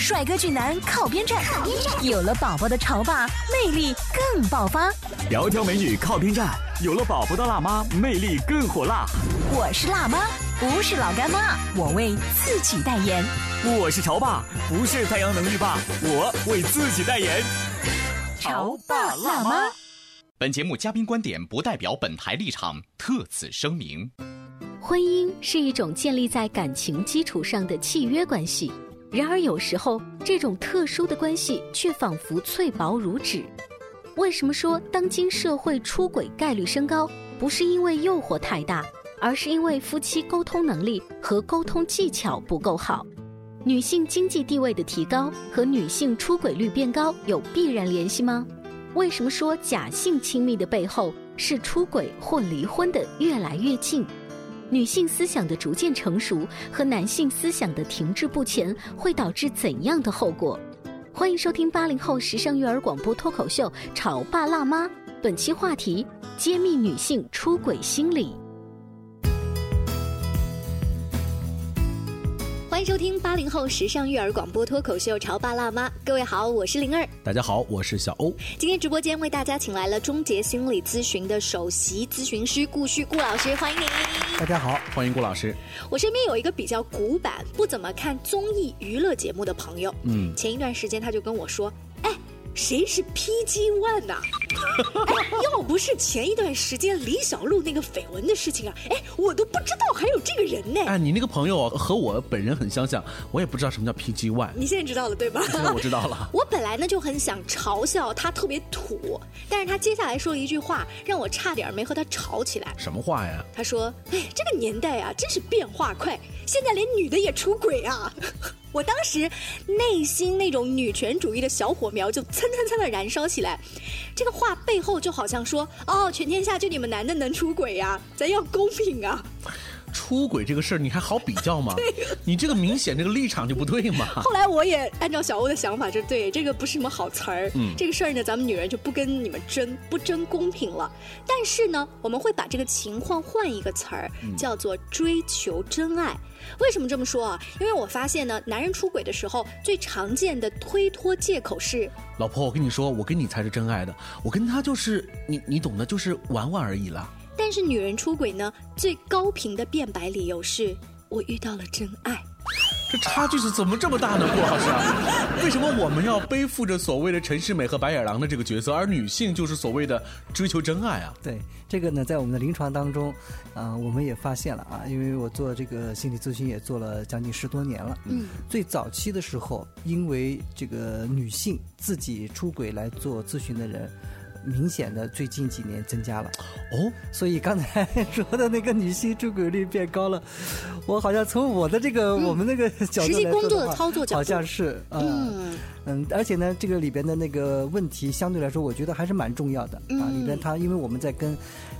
帅哥俊男靠边站，有了宝宝的潮爸魅力更爆发。窈窕美女靠边站，有了宝宝的辣妈魅力更火辣。我是辣妈，不是老干妈，我为自己代言。我是潮爸，不是太阳能浴霸，我为自己代言。潮爸辣妈。本节目嘉宾观点不代表本台立场，特此声明。婚姻是一种建立在感情基础上的契约关系。然而，有时候这种特殊的关系却仿佛脆薄如纸。为什么说当今社会出轨概率升高？不是因为诱惑太大，而是因为夫妻沟通能力和沟通技巧不够好。女性经济地位的提高和女性出轨率变高有必然联系吗？为什么说假性亲密的背后是出轨或离婚的越来越近？女性思想的逐渐成熟和男性思想的停滞不前会导致怎样的后果？欢迎收听八零后时尚育儿广播脱口秀《潮爸辣妈》，本期话题：揭秘女性出轨心理。欢迎收听八零后时尚育儿广播脱口秀《潮爸辣妈》，各位好，我是灵儿，大家好，我是小欧。今天直播间为大家请来了终结心理咨询的首席咨询师顾旭顾老师，欢迎您。大家好，欢迎顾老师。我身边有一个比较古板、不怎么看综艺娱乐节目的朋友，嗯，前一段时间他就跟我说，哎。谁是 PG One 呐？要不是前一段时间李小璐那个绯闻的事情啊，哎，我都不知道还有这个人呢。哎，你那个朋友和我本人很相像，我也不知道什么叫 PG One。你现在知道了对吧？现 在我知道了。我本来呢就很想嘲笑他特别土，但是他接下来说了一句话，让我差点没和他吵起来。什么话呀？他说：“哎，这个年代啊，真是变化快，现在连女的也出轨啊。” 我当时内心那种女权主义的小火苗就蹭蹭蹭的燃烧起来，这个话背后就好像说：哦，全天下就你们男的能出轨呀，咱要公平啊。出轨这个事儿，你还好比较吗？你这个明显这个立场就不对嘛。后来我也按照小欧的想法，就对这个不是什么好词儿。嗯，这个事儿呢，咱们女人就不跟你们争，不争公平了。但是呢，我们会把这个情况换一个词儿，叫做追求真爱。为什么这么说啊？因为我发现呢，男人出轨的时候最常见的推脱借口是：老婆，我跟你说，我跟你才是真爱的，我跟他就是你，你懂的，就是玩玩而已了。但是女人出轨呢，最高频的辩白理由是我遇到了真爱。这差距是怎么这么大呢，顾老师？为什么我们要背负着所谓的陈世美和白眼狼的这个角色，而女性就是所谓的追求真爱啊？对，这个呢，在我们的临床当中，啊，我们也发现了啊，因为我做这个心理咨询也做了将近十多年了。嗯。最早期的时候，因为这个女性自己出轨来做咨询的人。明显的最近几年增加了，哦，所以刚才说的那个女性出轨率变高了，我好像从我的这个我们那个角度来说的操作角度，好像是，嗯。嗯，而且呢，这个里边的那个问题相对来说，我觉得还是蛮重要的啊。里边他，因为我们在跟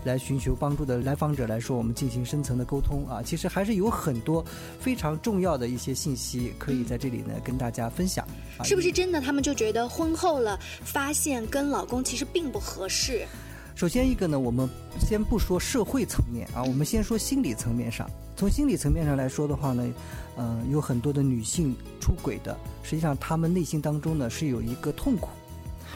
来寻求帮助的来访者来说，我们进行深层的沟通啊，其实还是有很多非常重要的一些信息可以在这里呢跟大家分享。是不是真的？他们就觉得婚后了，发现跟老公其实并不合适。首先一个呢，我们先不说社会层面啊，我们先说心理层面上。从心理层面上来说的话呢，嗯，有很多的女性出轨的，实际上她们内心当中呢是有一个痛苦，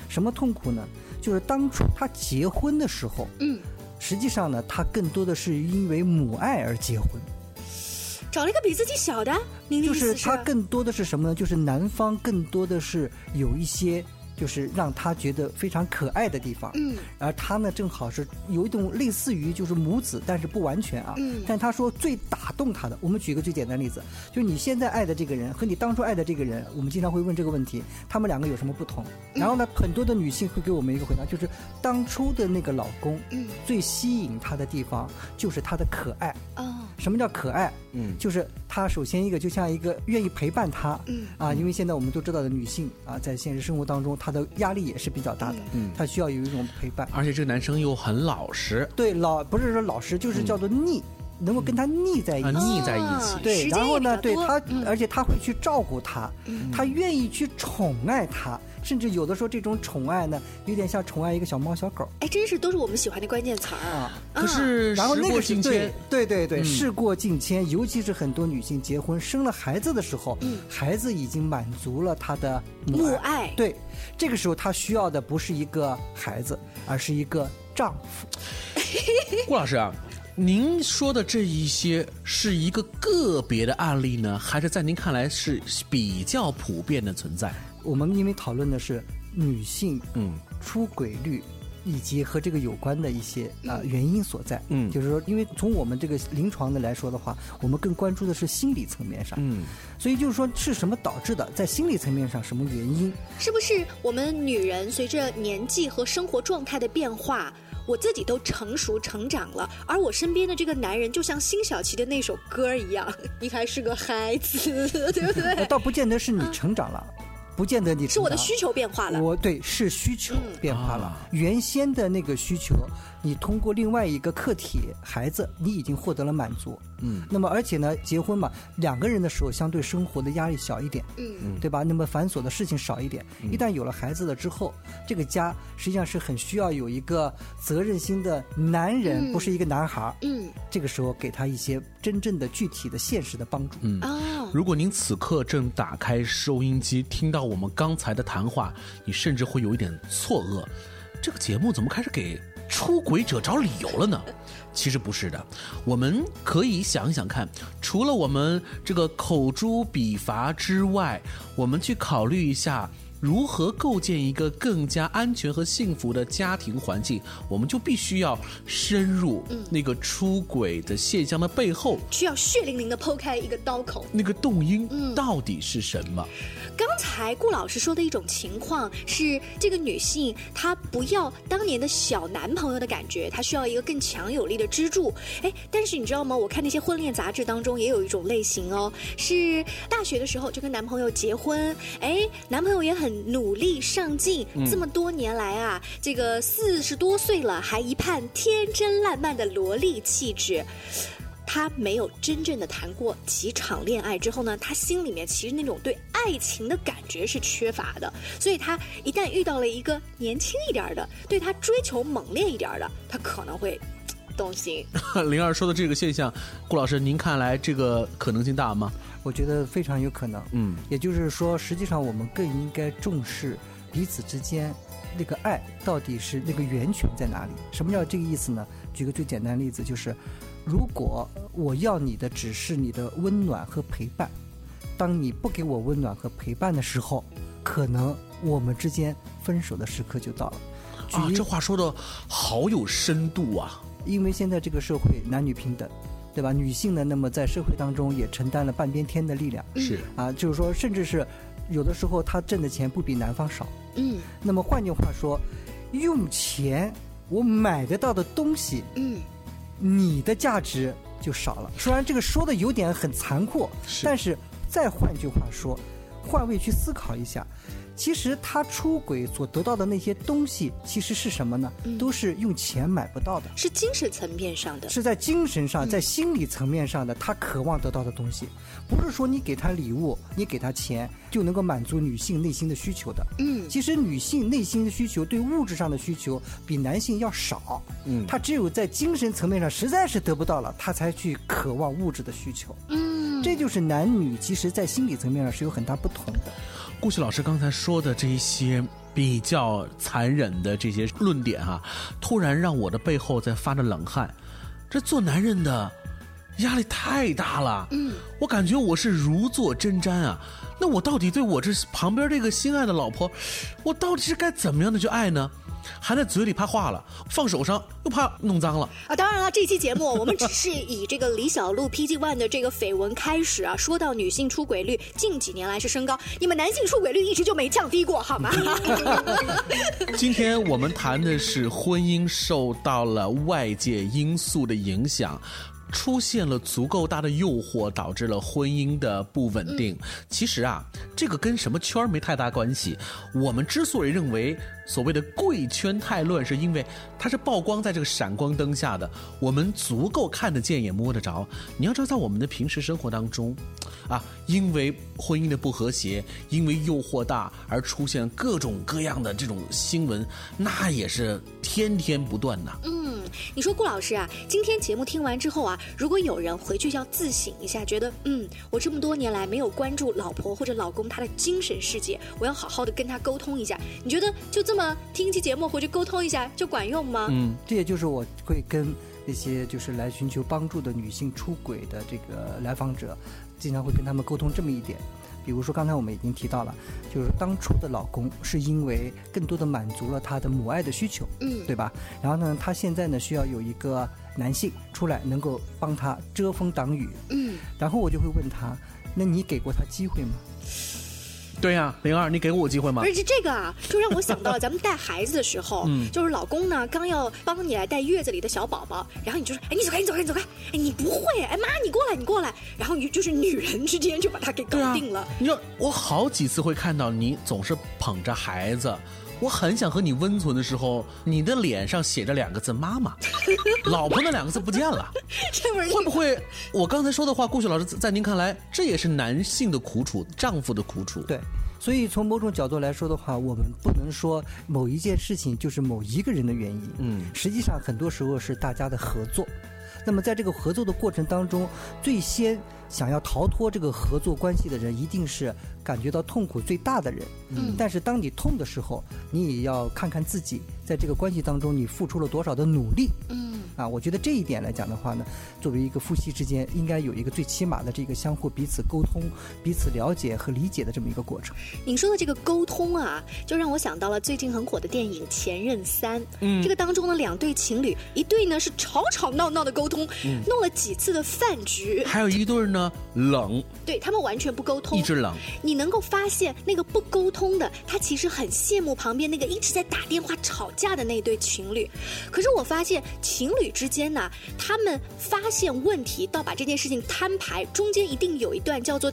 什么痛苦呢？就是当初她结婚的时候，嗯，实际上呢，她更多的是因为母爱而结婚，找了一个比自己小的，就是她更多的是什么呢？就是男方更多的是有一些就是让他觉得非常可爱的地方。嗯，而他呢，正好是有一种类似于就是母子，但是不完全啊。嗯但他说最打动他的，我们举一个最简单的例子，就是你现在爱的这个人和你当初爱的这个人，我们经常会问这个问题，他们两个有什么不同？然后呢，很多的女性会给我们一个回答，就是当初的那个老公，嗯最吸引她的地方就是他的可爱。哦，什么叫可爱？嗯就是他首先一个就像一个愿意陪伴他，嗯啊，因为现在我们都知道的女性啊，在现实生活当中，她的压力也是比较大的，嗯。他需要有一种陪伴。而且这个男生又很老实，对，老不是说老实，就是叫做腻，能够跟他腻在一起。啊腻在一起。哦对，然后呢，对他，嗯。而且他会去照顾他，嗯。他愿意去宠爱他，甚至有的时候这种宠爱呢，有点像宠爱一个小猫小狗哎，真是都是我们喜欢的关键词儿啊。可是然后时过那个是对境迁，对对对，嗯事过境迁，尤其是很多女性结婚生了孩子的时候，嗯孩子已经满足了她的母爱。爱，对，这个时候她需要的不是一个孩子，而是一个丈夫。顾老师啊，您说的这一些是一个个别的案例呢，还是在您看来是比较普遍的存在？我们因为讨论的是女性嗯。出轨率。以及和这个有关的一些啊、原因所在，嗯。就是说，因为从我们这个临床的来说的话，我们更关注的是心理层面上，嗯，所以就是说是什么导致的，在心理层面上什么原因，是不是我们女人随着年纪和生活状态的变化，我自己都成熟成长了，而我身边的这个男人就像辛晓琪的那首歌一样，你还是个孩子，对不对？倒不见得是你成长了，不见得你是我的需求变化了。我对是需求嗯变化了，啊原先的那个需求，你通过另外一个客体孩子，你已经获得了满足。嗯，那么而且呢，结婚嘛，两个人的时候，相对生活的压力小一点，嗯对吧？那么繁琐的事情少一点。一旦有了孩子了之后，这个家实际上是很需要有一个责任心的男人，嗯不是一个男孩。嗯这个时候给他一些真正的、具体的、现实的帮助。嗯哦，如果您此刻正打开收音机，听到我们刚才的谈话，你甚至会有一点错愕：这个节目怎么开始给出轨者找理由了呢？其实不是的，我们可以想一想看，除了我们这个口诛笔伐之外，我们去考虑一下。如何构建一个更加安全和幸福的家庭环境，我们就必须要深入那个出轨的现象的背后，需要血淋淋的剖开一个刀口。那个动因到底是什么？刚才顾老师说的一种情况是，这个女性她不要当年的小男朋友的感觉，她需要一个更强有力的支柱。哎，但是你知道吗？我看那些婚恋杂志当中也有一种类型哦，是大学的时候就跟男朋友结婚，哎，男朋友也很努力上进，这么多年来啊，这个四十多岁了还一派天真烂漫的萝莉气质。他没有真正的谈过几场恋爱之后呢，他心里面其实那种对爱情的感觉是缺乏的，所以他一旦遇到了一个年轻一点儿的，对他追求猛烈一点儿的，他可能会动心。灵儿说的这个现象，顾老师，您看来这个可能性大吗？我觉得非常有可能。嗯也就是说，实际上我们更应该重视彼此之间那个爱到底是那个源泉在哪里。什么叫这个意思呢？举个最简单的例子，就是如果我要你的只是你的温暖和陪伴，当你不给我温暖和陪伴的时候，可能我们之间分手的时刻就到了。举啊，这话说的好有深度啊！因为现在这个社会男女平等，对吧？女性呢，那么在社会当中也承担了半边天的力量是啊，就是说，甚至是有的时候她挣的钱不比男方少。嗯那么换句话说，用钱我买得到的东西，嗯，你的价值就少了。虽然这个说的有点很残酷，是但是再换句话说，换位去思考一下。其实他出轨所得到的那些东西，其实是什么呢？嗯都是用钱买不到的。是精神层面上的。是在精神上、在心理层面上的他渴望得到的东西，不是说你给他礼物、你给他钱就能够满足女性内心的需求的。嗯其实女性内心的需求对物质上的需求比男性要少，嗯她只有在精神层面上实在是得不到了，她才去渴望物质的需求。嗯，这就是男女其实在心理层面上是有很大不同的。顾旭老师刚才说的这一些比较残忍的这些论点哈、突然让我的背后在发着冷汗。这做男人的压力太大了。嗯，我感觉我是如坐针毡啊。那我到底对我这旁边这个心爱的老婆，我到底是该怎么样的去爱呢？含在嘴里怕化了，放手上又怕弄脏了啊！当然了，这期节目我们只是以这个李小璐 PG One 的这个绯闻开始啊，说到女性出轨率近几年来是升高，你们男性出轨率一直就没降低过，好吗？今天我们谈的是婚姻受到了外界因素的影响。出现了足够大的诱惑，导致了婚姻的不稳定。其实啊，这个跟什么圈没太大关系。我们之所以认为所谓的贵圈太乱，是因为它是曝光在这个闪光灯下的，我们足够看得见也摸得着。你要知道，在我们的平时生活当中，啊，因为婚姻的不和谐，因为诱惑大而出现各种各样的这种新闻，那也是天天不断呐。嗯，你说顾老师啊，今天节目听完之后啊。如果有人回去要自省一下，觉得嗯，我这么多年来没有关注老婆或者老公他的精神世界，我要好好的跟他沟通一下。你觉得就这么听一期节目回去沟通一下就管用吗？嗯，这也就是我会跟那些就是来寻求帮助的女性出轨的这个来访者，经常会跟他们沟通这么一点。比如说刚才我们已经提到了，就是当初的老公是因为更多的满足了他的母爱的需求，嗯，对吧？然后呢，他现在呢需要有一个。男性出来能够帮他遮风挡雨，嗯，然后我就会问他，那你给过他机会吗？对呀，灵儿，你给过我机会吗？而且这个啊，就让我想到了咱们带孩子的时候，嗯，就是老公呢刚要帮你来带月子里的小宝宝，然后你就说，哎，你走开，你走开，你走开，哎，你不会，哎，妈，你过来，你过来，然后你就是女人之间就把他给搞定了。你说我好几次会看到你总是捧着孩子。我很想和你温存的时候，你的脸上写着两个字“妈妈”，老婆那两个字不见了。会不会我刚才说的话，顾雪老师在您看来，这也是男性的苦楚，丈夫的苦楚？对，所以从某种角度来说的话，我们不能说某一件事情就是某一个人的原因。嗯，实际上很多时候是大家的合作。那么在这个合作的过程当中，最先想要逃脱这个合作关系的人，一定是感觉到痛苦最大的人。嗯，但是当你痛的时候，你也要看看自己在这个关系当中你付出了多少的努力。嗯。啊，我觉得这一点来讲的话呢，作为一个夫妻之间，应该有一个最起码的这个相互彼此沟通、彼此了解和理解的这么一个过程。您说的这个沟通啊，就让我想到了最近很火的电影《前任三》。嗯，这个当中的两对情侣，一对呢是吵吵闹闹的沟通，弄了几次的饭局；还有一对呢冷，对他们完全不沟通，一直冷。你能够发现那个不沟通的，他其实很羡慕旁边那个一直在打电话吵架的那对情侣。可是我发现情侣。之间呢，他们发现问题到把这件事情摊牌，中间一定有一段叫做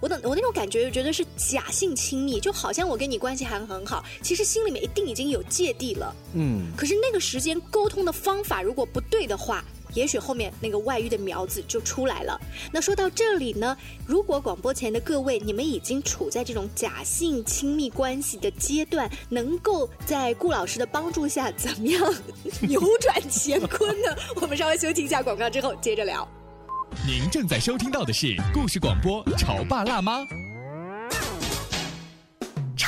我的我那种感觉，觉得是假性亲密，就好像我跟你关系还很好，其实心里面一定已经有芥蒂了。嗯，可是那个时间沟通的方法如果不对的话。也许后面那个外遇的苗子就出来了。那说到这里呢，如果广播前的各位你们已经处在这种假性亲密关系的阶段，能够在顾老师的帮助下怎么样扭转乾坤呢？我们稍微休息一下广告之后接着聊。您正在收听到的是故事广播《潮爸辣妈》。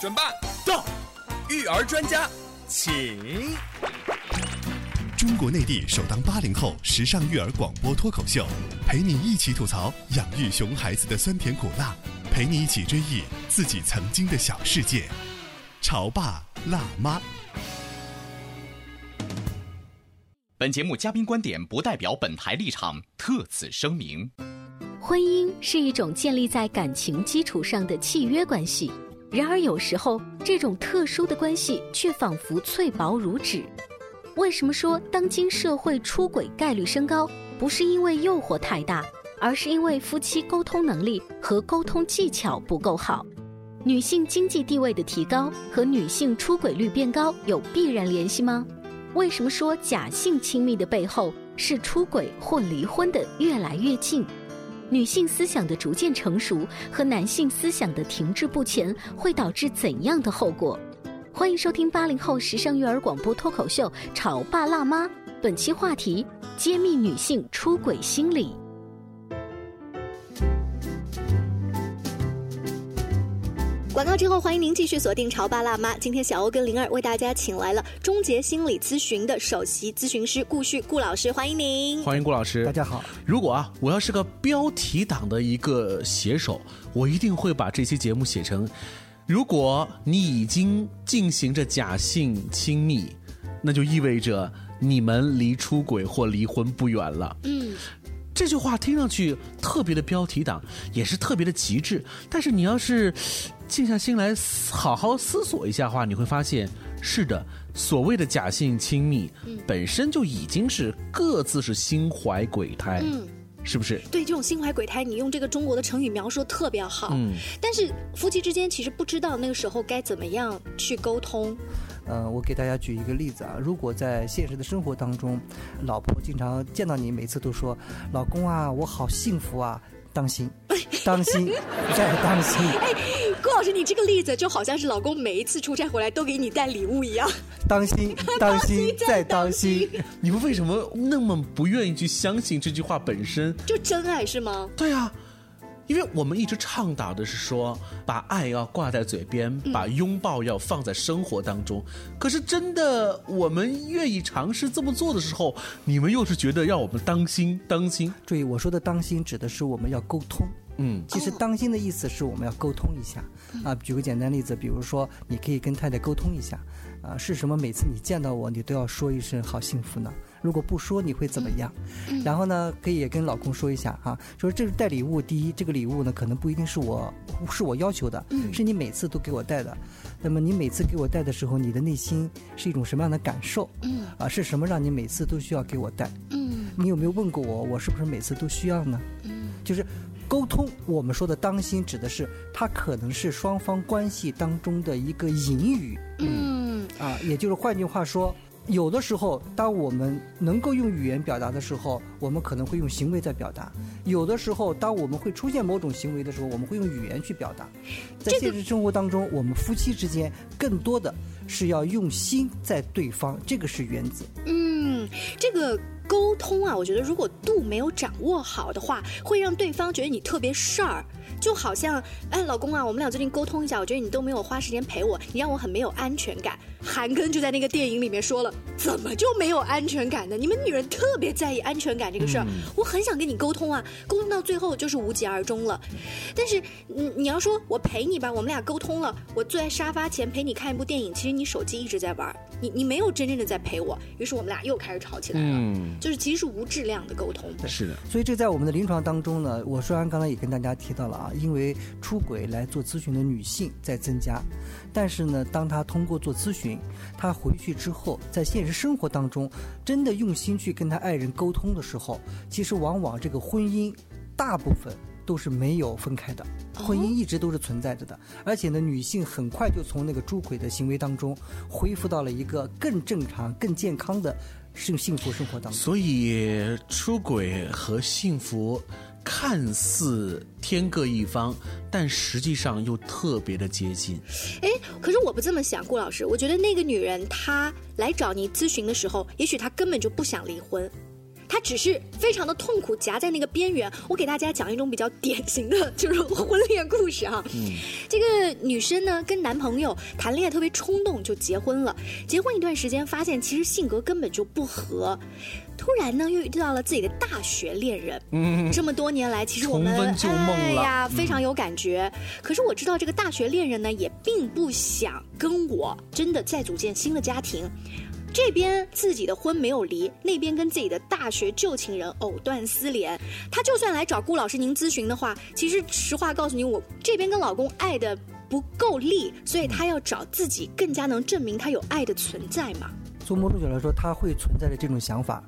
准备到，育儿专家，请。中国内地首档八零后时尚育儿广播脱口秀，陪你一起吐槽养育熊孩子的酸甜苦辣，陪你一起追忆自己曾经的小世界。潮爸辣妈。本节目嘉宾观点不代表本台立场，特此声明。婚姻是一种建立在感情基础上的契约关系。然而，有时候这种特殊的关系却仿佛脆薄如纸。为什么说当今社会出轨概率升高？不是因为诱惑太大，而是因为夫妻沟通能力和沟通技巧不够好。女性经济地位的提高和女性出轨率变高有必然联系吗？为什么说假性亲密的背后？是出轨或离婚的越来越近。女性思想的逐渐成熟和男性思想的停滞不前，会导致怎样的后果？欢迎收听八零后时尚育儿广播脱口秀《潮爸辣妈》，本期话题：揭秘女性出轨心理。广告之后，欢迎您继续锁定《潮爸辣妈》。今天小欧跟灵儿为大家请来了终结心理咨询的首席咨询师顾旭顾老师，欢迎您。欢迎顾老师，大家好。如果啊，我要是个标题党的一个写手，我一定会把这期节目写成：如果你已经进行着假性亲密，那就意味着你们离出轨或离婚不远了。嗯。这句话听上去特别的标题党，也是特别的极致。但是你要是静下心来好好思索一下的话，你会发现，是的，所谓的假性亲密，本身就已经是各自是心怀鬼胎，是不是？对，这种心怀鬼胎，你用这个中国的成语描述特别好。嗯，但是夫妻之间其实不知道那个时候该怎么样去沟通。呃，我给大家举一个例子啊，如果在现实的生活当中，老婆经常见到你，每次都说：“老公啊，我好幸福啊！”当心，当心，再当心。哎，郭老师，你这个例子就好像是老公每一次出差回来都给你带礼物一样。当心，当心，再当心。你们为什么那么不愿意去相信这句话本身？就真爱是吗？对啊。因为我们一直倡导的是说，把爱要挂在嘴边，把拥抱要放在生活当中。可是真的，我们愿意尝试这么做的时候，你们又是觉得让我们当心当心。注意，我说的当心指的是我们要沟通。嗯，其实当心的意思是我们要沟通一下。啊，举个简单例子，比如说，你可以跟太太沟通一下。啊，是什么？每次你见到我，你都要说一声“好幸福”呢？如果不说，你会怎么样？然后呢，可以也跟老公说一下哈，说这是带礼物。第一，这个礼物呢，可能不一定是我是我要求的，是你每次都给我带的。那么你每次给我带的时候，你的内心是一种什么样的感受？嗯，啊，是什么让你每次都需要给我带？嗯，你有没有问过我，我是不是每次都需要呢？嗯，就是沟通。我们说的当心，指的是它可能是双方关系当中的一个隐语。嗯，啊，也就是换句话说。有的时候，当我们能够用语言表达的时候，我们可能会用行为在表达；有的时候，当我们会出现某种行为的时候，我们会用语言去表达。在现实生活当中，我们夫妻之间更多的是要用心在对方，这个是原则。嗯，这个。沟通啊，我觉得如果度没有掌握好的话，会让对方觉得你特别事儿，就好像，哎，老公啊，我们俩最近沟通一下，我觉得你都没有花时间陪我，你让我很没有安全感。韩庚就在那个电影里面说了，怎么就没有安全感呢？你们女人特别在意安全感这个事儿，我很想跟你沟通啊，沟通到最后就是无疾而终了。但是，你你要说我陪你吧，我们俩沟通了，我坐在沙发前陪你看一部电影，其实你手机一直在玩，你你没有真正的在陪我，于是我们俩又开始吵起来了。就是其实是无质量的沟通，是的。所以这在我们的临床当中呢，我虽然刚才也跟大家提到了啊，因为出轨来做咨询的女性在增加，但是呢，当她通过做咨询，她回去之后，在现实生活当中真的用心去跟她爱人沟通的时候，其实往往这个婚姻大部分。都是没有分开的，婚姻一直都是存在着的，而且呢，女性很快就从那个出轨的行为当中恢复到了一个更正常、更健康的幸幸福生活当中。所以，出轨和幸福看似天各一方，但实际上又特别的接近。哎，可是我不这么想，顾老师，我觉得那个女人她来找你咨询的时候，也许她根本就不想离婚。她只是非常的痛苦，夹在那个边缘。我给大家讲一种比较典型的就是婚恋故事哈。嗯，这个女生呢跟男朋友谈恋爱特别冲动，就结婚了。结婚一段时间，发现其实性格根本就不合。突然呢，又遇到了自己的大学恋人。嗯，这么多年来，其实我们哎呀非常有感觉。可是我知道这个大学恋人呢，也并不想跟我真的再组建新的家庭。这边自己的婚没有离，那边跟自己的大学旧情人藕断丝连。他就算来找顾老师您咨询的话，其实实话告诉你，我这边跟老公爱的不够力，所以他要找自己更加能证明他有爱的存在嘛。从某种角度来说，他会存在着这种想法。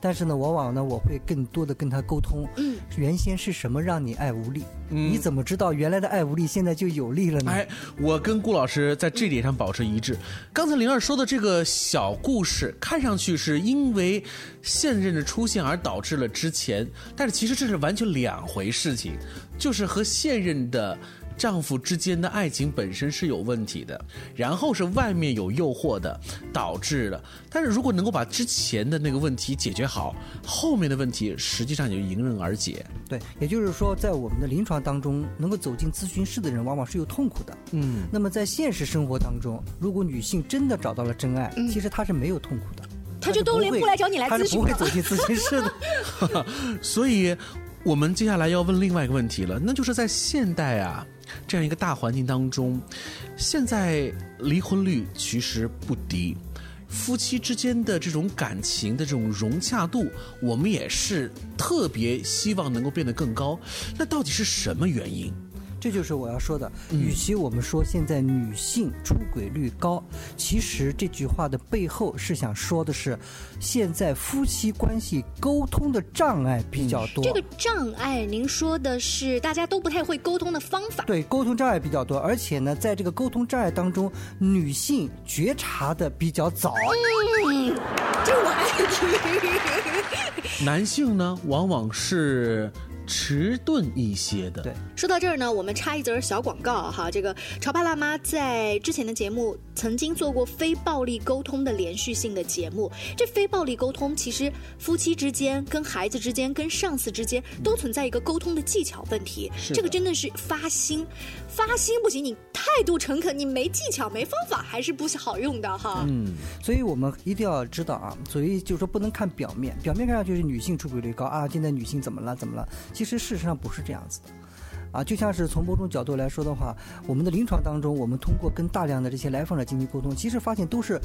但是呢，往往呢，我会更多的跟他沟通。嗯，原先是什么让你爱无力？嗯你怎么知道原来的爱无力现在就有力了呢？哎，我跟顾老师在这点上保持一致。刚才灵儿说的这个小故事，看上去是因为现任的出现而导致了之前，但是其实这是完全两回事情，就是和现任的。丈夫之间的爱情本身是有问题的，然后是外面有诱惑的，导致的。但是如果能够把之前的那个问题解决好，后面的问题实际上也就迎刃而解。对，也就是说，在我们的临床当中，能够走进咨询室的人，往往是有痛苦的。嗯，那么在现实生活当中，如果女性真的找到了真爱，其实她是没有痛苦的，他就都连不来找你来咨询了是不会走进咨询室的。所以，我们接下来要问另外一个问题了，那就是在现代啊这样一个大环境当中，现在离婚率其实不低，夫妻之间的这种感情的这种融洽度，我们也是特别希望能够变得更高。那到底是什么原因？这就是我要说的。与其我们说现在女性出轨率高，其实这句话的背后是想说的是，现在夫妻关系沟通的障碍比较多。这个障碍，您说的是大家都不太会沟通的方法。对沟通障碍比较多，而且呢，在这个沟通障碍当中，女性觉察的比较早。嗯，这我爱听。男性呢，往往是迟钝一些的。对说到这儿呢，我们插一则小广告哈。这个潮爸辣妈在之前的节目曾经做过非暴力沟通的连续性的节目。这非暴力沟通其实夫妻之间、跟孩子之间、跟上司之间都存在一个沟通的技巧问题。这个真的是发心，发心不行，你态度诚恳，你没技巧、没方法还是不好用的哈。嗯，所以我们一定要知道啊，所以就是说不能看表面，表面看上去是女性出轨率高啊，现在女性怎么了怎么了？其实事实上不是这样子的。啊，就像是从某种角度来说的话，我们的临床当中，我们通过跟大量的这些来访者进行沟通，其实发现都是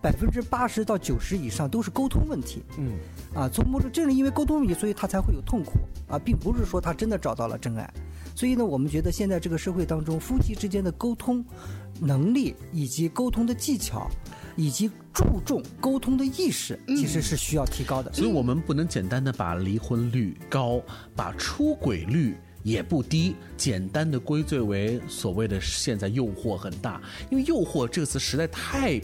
百分之八十到九十以上都是沟通问题。嗯，啊，从某种正是因为沟通问题，所以他才会有痛苦啊，并不是说他真的找到了真爱。所以呢，我们觉得现在这个社会当中，夫妻之间的沟通能力以及沟通的技巧，以及注重沟通的意识，其实是需要提高的。所以我们不能简单的把离婚率高，把出轨率也不低，简单的归罪为所谓的现在诱惑很大，因为诱惑这个词实在太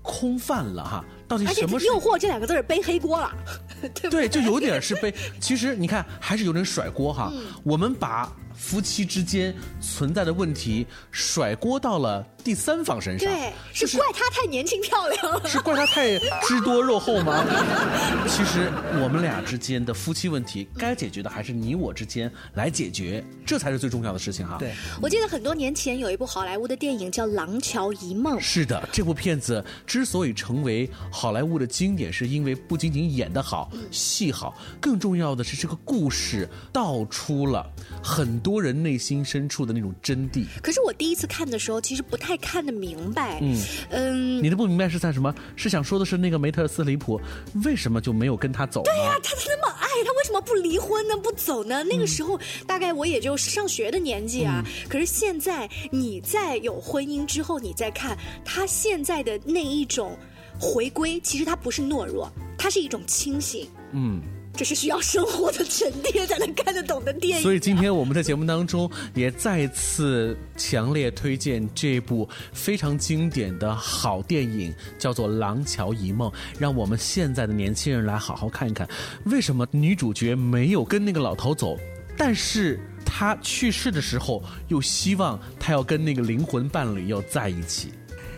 空泛了哈。到底什么是诱惑这两个字儿背黑锅了，对就有点是背。其实你看，还是有点甩锅哈。嗯我们把夫妻之间存在的问题甩锅到了第三方身上，对，就是怪她太年轻漂亮了。是怪他太汁多肉厚吗？其实我们俩之间的夫妻问题，该解决的还是你我之间来解决，这才是最重要的事情哈。对，我记得很多年前有一部好莱坞的电影叫《廊桥遗梦》，是的，这部片子之所以成为好莱坞的经典，是因为不仅仅演得好、戏好，更重要的是这个故事道出了很多人内心深处的那种真谛。可是我第一次看的时候，其实不太看得明白。嗯嗯，你的不明白是在什么？是想说的是那个梅特斯里普为什么就没有跟他走？对呀、他那么爱他，为什么不离婚呢？不走呢？那个时候大概我也就上学的年纪啊。可是现在你在有婚姻之后，你再看他现在的那一种回归，其实他不是懦弱，他是一种清醒。嗯。这是需要生活的沉淀才能看得懂的电影。所以今天我们在节目当中也再次强烈推荐这部非常经典的好电影，叫做《廊桥遗梦》，让我们现在的年轻人来好好看一看，为什么女主角没有跟那个老头走，但是她去世的时候又希望她要跟那个灵魂伴侣要在一起。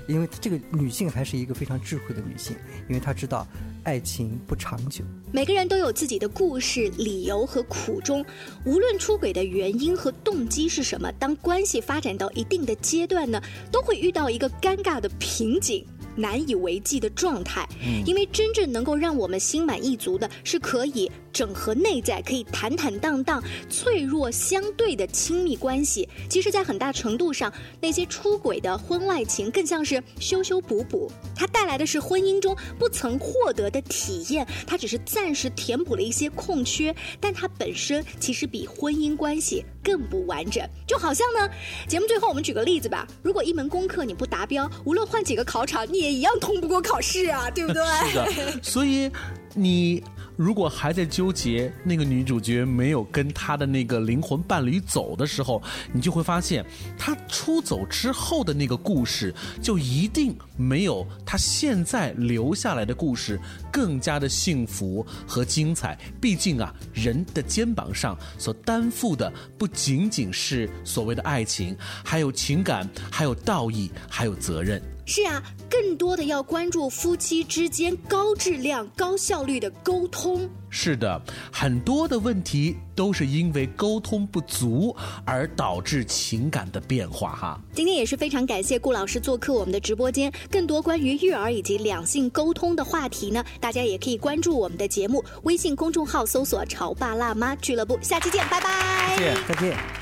因为这个女性还是一个非常智慧的女性，因为她知道爱情不长久。每个人都有自己的故事、理由和苦衷，无论出轨的原因和动机是什么，当关系发展到一定的阶段呢，都会遇到一个尴尬的瓶颈。难以为继的状态，因为真正能够让我们心满意足的，是可以整合内在，可以坦坦荡荡、脆弱相对的亲密关系。其实，在很大程度上，那些出轨的婚外情更像是修修补补，它带来的是婚姻中不曾获得的体验，它只是暂时填补了一些空缺，但它本身其实比婚姻关系更不完整。就好像呢，节目最后我们举个例子吧，如果一门功课你不达标，无论换几个考场，你也一样通不过考试啊，对不对？是的，所以你如果还在纠结那个女主角没有跟她的那个灵魂伴侣走的时候，你就会发现，她出走之后的那个故事，就一定没有她现在留下来的故事更加的幸福和精彩。毕竟啊，人的肩膀上所担负的不仅仅是所谓的爱情，还有情感，还有道义，还有责任。是啊，更多的要关注夫妻之间高质量、高效率的沟通。是的，很多的问题都是因为沟通不足而导致情感的变化哈。今天也是非常感谢顾老师做客我们的直播间，更多关于育儿以及两性沟通的话题呢，大家也可以关注我们的节目，微信公众号搜索“潮爸辣妈俱乐部”。下期见，拜拜。再见，再见。